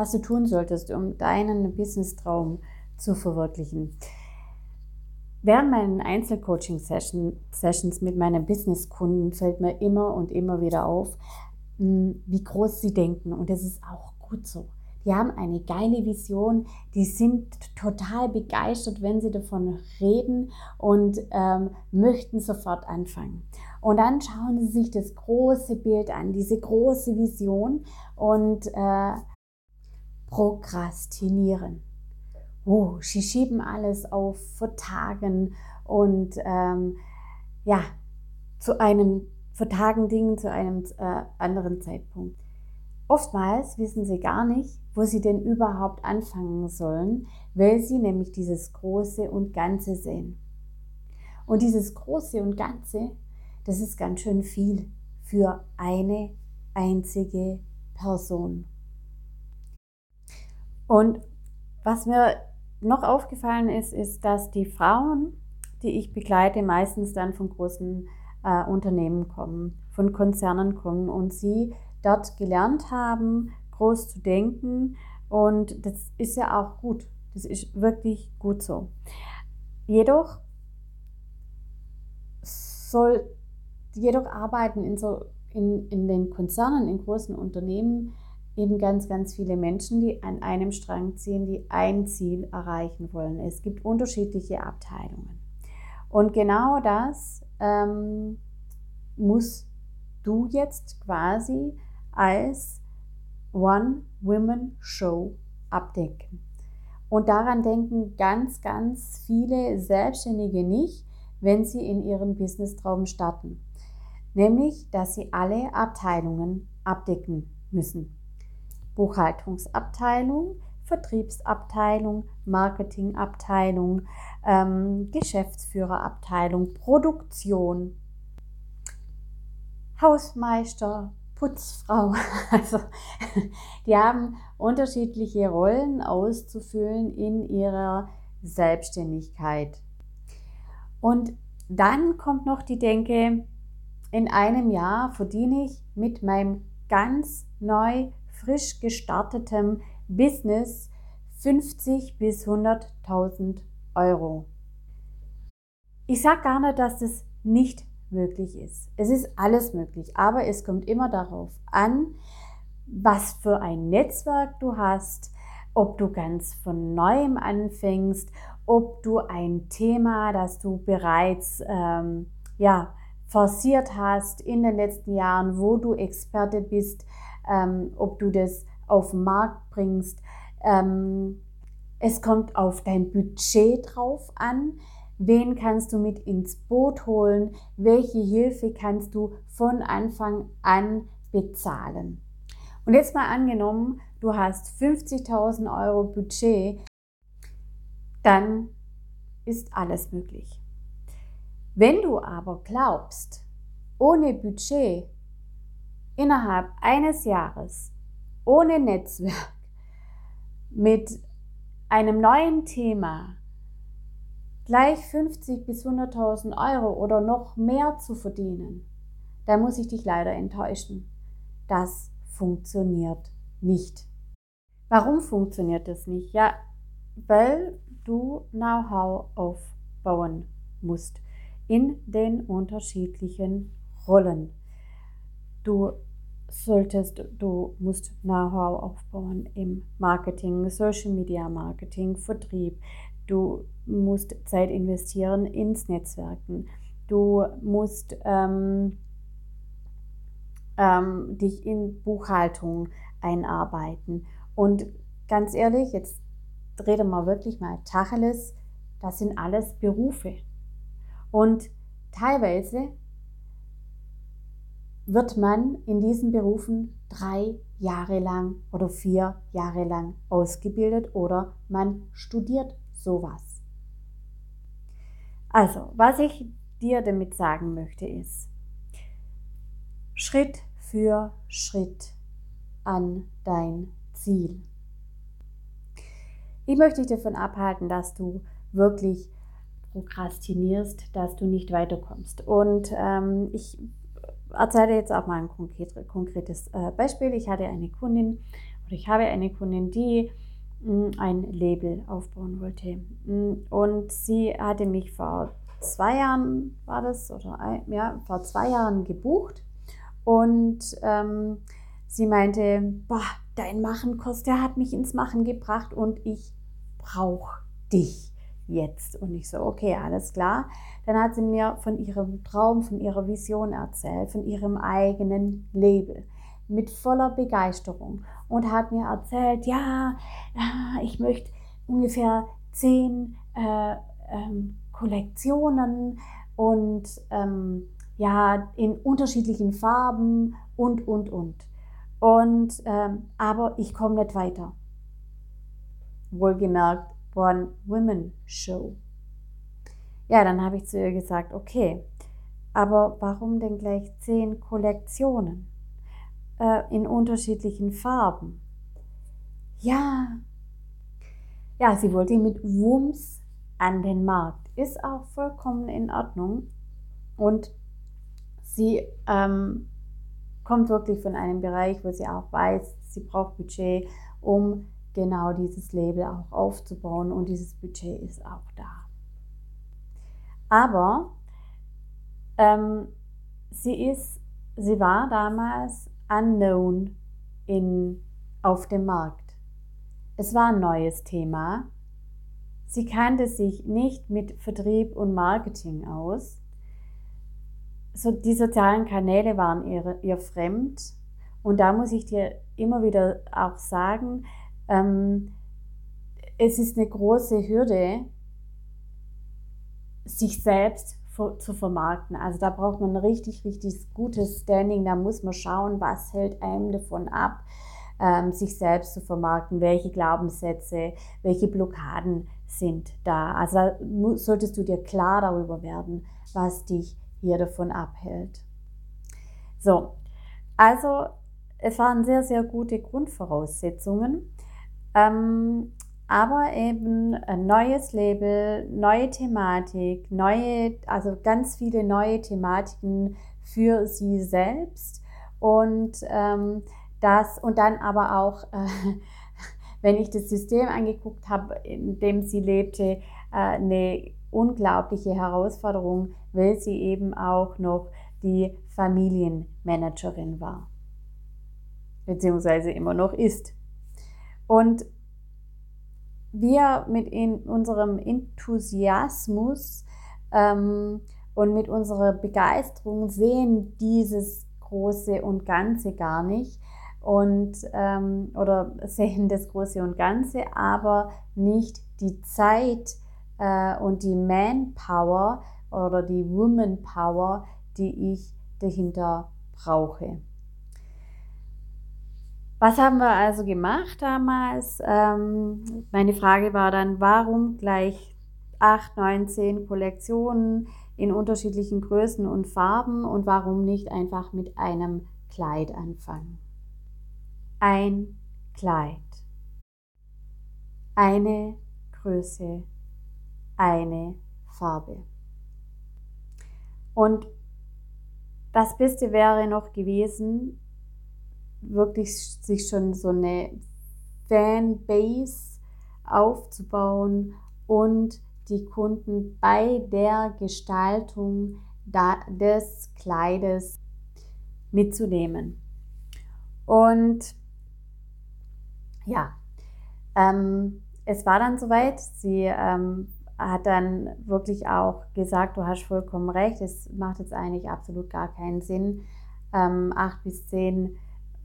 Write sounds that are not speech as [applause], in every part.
was du tun solltest, um deinen Business-Traum zu verwirklichen. Während meinen Einzelcoaching-Sessions mit meinen Business-Kunden fällt mir immer und immer wieder auf, hm, wie groß sie denken. Und das ist auch gut so. Die haben eine geile Vision, die sind total begeistert, wenn sie davon reden und ähm, möchten sofort anfangen. Und dann schauen sie sich das große Bild an, diese große Vision und äh, prokrastinieren. Oh, sie schieben alles auf Vertagen und ähm, ja, zu einem Vertagen Dingen zu einem äh, anderen Zeitpunkt. Oftmals wissen sie gar nicht, wo sie denn überhaupt anfangen sollen, weil sie nämlich dieses Große und Ganze sehen. Und dieses Große und Ganze, das ist ganz schön viel für eine einzige Person. Und was mir noch aufgefallen ist, ist, dass die Frauen, die ich begleite, meistens dann von großen äh, Unternehmen kommen, von Konzernen kommen und sie dort gelernt haben, groß zu denken. Und das ist ja auch gut. Das ist wirklich gut so. Jedoch soll, jedoch arbeiten in, so, in, in den Konzernen, in großen Unternehmen eben ganz, ganz viele Menschen, die an einem Strang ziehen, die ein Ziel erreichen wollen. Es gibt unterschiedliche Abteilungen. Und genau das ähm, musst du jetzt quasi als One-Women-Show abdecken. Und daran denken ganz, ganz viele Selbstständige nicht, wenn sie in ihren Business-Traum starten. Nämlich, dass sie alle Abteilungen abdecken müssen. Buchhaltungsabteilung, Vertriebsabteilung, Marketingabteilung, ähm, Geschäftsführerabteilung, Produktion, Hausmeister, Putzfrau. [laughs] Also die haben unterschiedliche Rollen auszufüllen in ihrer Selbstständigkeit. Und dann kommt noch die Denke, in einem Jahr verdiene ich mit meinem ganz neu, frisch gestartetem Business 50 bis 100.000 Euro. Ich sage gar nicht, dass das nicht möglich ist. Es ist alles möglich, aber es kommt immer darauf an, was für ein Netzwerk du hast, ob du ganz von neuem anfängst, ob du ein Thema, das du bereits ähm, ja, forciert hast in den letzten Jahren, wo du Experte bist, ähm, ob du das auf den Markt bringst. Ähm, es kommt auf dein Budget drauf an. Wen kannst du mit ins Boot holen? Welche Hilfe kannst du von Anfang an bezahlen? Und jetzt mal angenommen, du hast 50.000 Euro Budget, dann ist alles möglich. Wenn du aber glaubst, ohne Budget innerhalb eines Jahres, ohne Netzwerk, mit einem neuen Thema gleich 50 bis 100.000 Euro oder noch mehr zu verdienen, dann muss ich dich leider enttäuschen. Das funktioniert nicht. Warum funktioniert das nicht? Ja, weil du Know-how aufbauen musst in den unterschiedlichen Rollen. Du solltest, du musst Know-how aufbauen im Marketing, Social Media Marketing, Vertrieb, Du musst Zeit investieren ins Netzwerken. Du musst ähm, ähm, dich in Buchhaltung einarbeiten. Und ganz ehrlich, jetzt rede mal wirklich mal Tacheles, das sind alles Berufe. Und teilweise wird man in diesen Berufen drei Jahre lang oder vier Jahre lang ausgebildet oder man studiert sowas. Also, was ich dir damit sagen möchte, ist, Schritt für Schritt an dein Ziel. Ich möchte dich davon abhalten, dass du wirklich prokrastinierst, dass du nicht weiterkommst. Und ähm, ich erzähle jetzt auch mal ein konkretes äh, Beispiel. Ich hatte eine Kundin oder ich habe eine Kundin, die hm, ein Label aufbauen wollte. Hm, und sie hatte mich vor zwei Jahren, war das, oder ein, ja, vor zwei Jahren gebucht. Und ähm, sie meinte, boah, dein Machenkurs, der hat mich ins Machen gebracht und ich brauche dich jetzt. Und ich so, okay, alles klar. Dann hat sie mir von ihrem Traum, von ihrer Vision erzählt, von ihrem eigenen Label mit voller Begeisterung und hat mir erzählt, ja, ich möchte ungefähr zehn äh, ähm, Kollektionen und ähm, ja, in unterschiedlichen Farben und, und, und. Und, ähm, aber ich komme nicht weiter. Wohlgemerkt, One Women Show. Ja, dann habe ich zu ihr gesagt, okay, aber warum denn gleich zehn Kollektionen äh, in unterschiedlichen Farben? Ja, ja, sie wollte mit Wumms an den Markt. Ist auch vollkommen in Ordnung. Und sie ähm, kommt wirklich von einem Bereich, wo sie auch weiß, sie braucht Budget, um genau dieses Label auch aufzubauen und dieses Budget ist auch da. Aber ähm, sie ist, sie war damals unknown in, auf dem Markt. Es war ein neues Thema. Sie kannte sich nicht mit Vertrieb und Marketing aus. So, die sozialen Kanäle waren ihr, ihr fremd. Und da muss ich dir immer wieder auch sagen, ähm, es ist eine große Hürde, sich selbst zu vermarkten. Also da braucht man ein richtig, richtig gutes Standing. Da muss man schauen, was hält einem davon ab, ähm, sich selbst zu vermarkten, welche Glaubenssätze, welche Blockaden sind da. Also da solltest du dir klar darüber werden, was dich hier davon abhält. So, also es waren sehr, sehr gute Grundvoraussetzungen. Ähm, aber eben ein neues Label, neue Thematik, neue, also ganz viele neue Thematiken für sie selbst und ähm, das und dann aber auch, äh, [laughs] wenn ich das System angeguckt habe, in dem sie lebte, äh, eine unglaubliche Herausforderung, weil sie eben auch noch die Familienmanagerin war, beziehungsweise immer noch ist. Und wir mit in unserem Enthusiasmus ähm, und mit unserer Begeisterung sehen dieses Große und Ganze gar nicht und ähm, oder sehen das Große und Ganze, aber nicht die Zeit äh, und die Manpower oder die Womanpower, die ich dahinter brauche. Was haben wir also gemacht damals? Ähm, meine Frage war dann, warum gleich 8, 9, 10 Kollektionen in unterschiedlichen Größen und Farben und warum nicht einfach mit einem Kleid anfangen? Ein Kleid. Eine Größe, eine Farbe. Und das Beste wäre noch gewesen, wirklich sich schon so eine Fanbase aufzubauen und die Kunden bei der Gestaltung des Kleides mitzunehmen. Und ja, ähm, es war dann soweit. Sie ähm, hat dann wirklich auch gesagt, du hast vollkommen recht, es macht jetzt eigentlich absolut gar keinen Sinn, ähm, acht bis zehn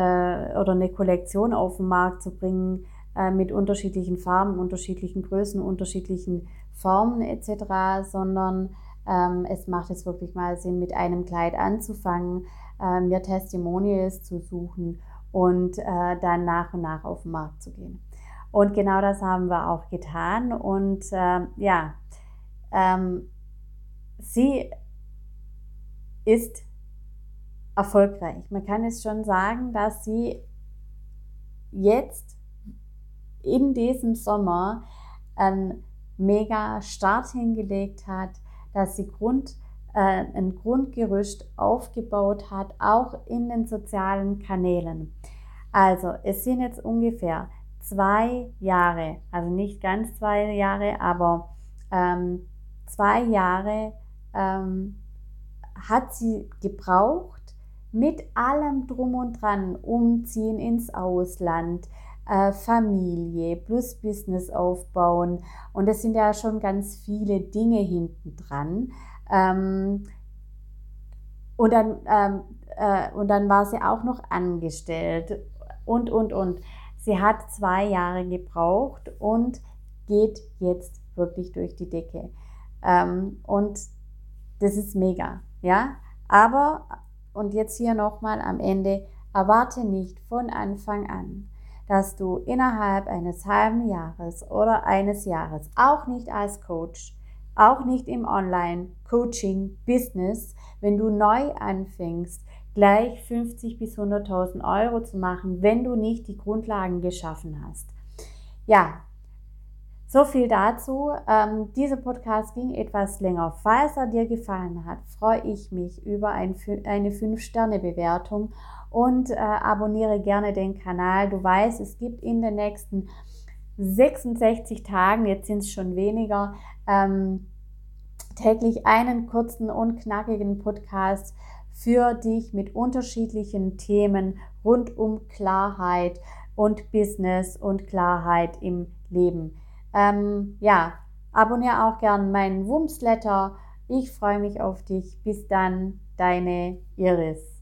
oder eine Kollektion auf den Markt zu bringen äh, mit unterschiedlichen Farben, unterschiedlichen Größen, unterschiedlichen Formen etc., sondern ähm, es macht jetzt wirklich mal Sinn, mit einem Kleid anzufangen, äh, mir Testimonials zu suchen und äh, dann nach und nach auf den Markt zu gehen. Und genau das haben wir auch getan. Und äh, ja, ähm, sie ist erfolgreich. Man kann es schon sagen, dass sie jetzt in diesem Sommer einen mega Start hingelegt hat, dass sie Grund, äh, ein Grundgerüst aufgebaut hat, auch in den sozialen Kanälen. Also, es sind jetzt ungefähr zwei Jahre, also nicht ganz zwei Jahre, aber ähm, zwei Jahre ähm, hat sie gebraucht mit allem drum und dran, umziehen ins Ausland, äh, Familie plus Business aufbauen und es sind ja schon ganz viele Dinge hinten dran. Ähm, und dann, ähm, äh, dann war sie auch noch angestellt und, und, und. Sie hat zwei Jahre gebraucht und geht jetzt wirklich durch die Decke. Ähm, und das ist mega, ja. Aber, und jetzt hier nochmal am Ende, erwarte nicht von Anfang an, dass du innerhalb eines halben Jahres oder eines Jahres, auch nicht als Coach, auch nicht im Online-Coaching-Business, wenn du neu anfängst, gleich 50 bis 100.000 Euro zu machen, wenn du nicht die Grundlagen geschaffen hast. Ja, so viel dazu. Ähm, dieser Podcast ging etwas länger. Falls er dir gefallen hat, freue ich mich über ein, eine 5-Sterne-Bewertung und äh, abonniere gerne den Kanal. Du weißt, es gibt in den nächsten 66 Tagen, jetzt sind es schon weniger, ähm, täglich einen kurzen und knackigen Podcast für dich mit unterschiedlichen Themen rund um Klarheit und Business und Klarheit im Leben. Ähm, ja, abonniere auch gern meinen Wumsletter. Ich freue mich auf dich. Bis dann, deine Iris.